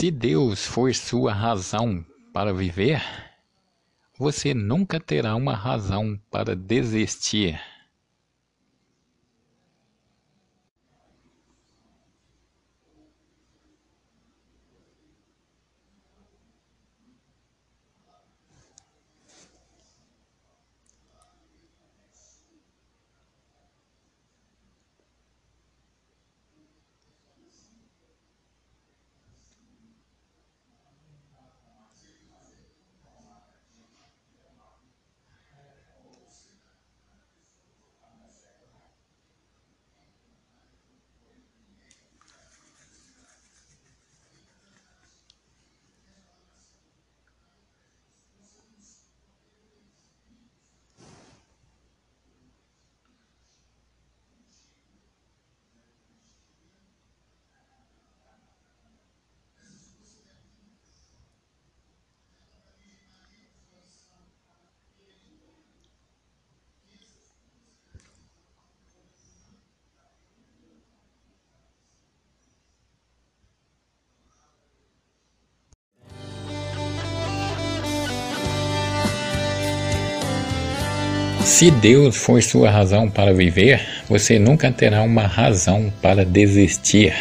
Se Deus for sua razão para viver, você nunca terá uma razão para desistir. Se Deus for sua razão para viver, você nunca terá uma razão para desistir.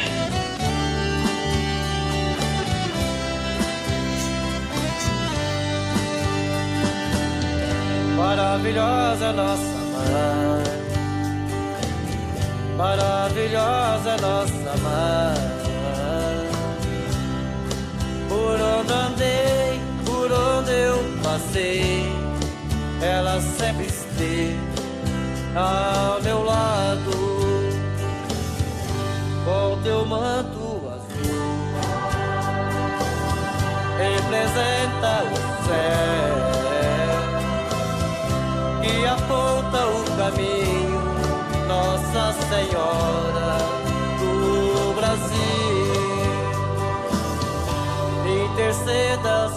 Maravilhosa nossa mãe, maravilhosa nossa mãe. Por onde andei, por onde eu passei, sempre esteve ao meu lado, com teu manto azul, representa o céu que aponta o caminho, Nossa Senhora do Brasil. Intercedas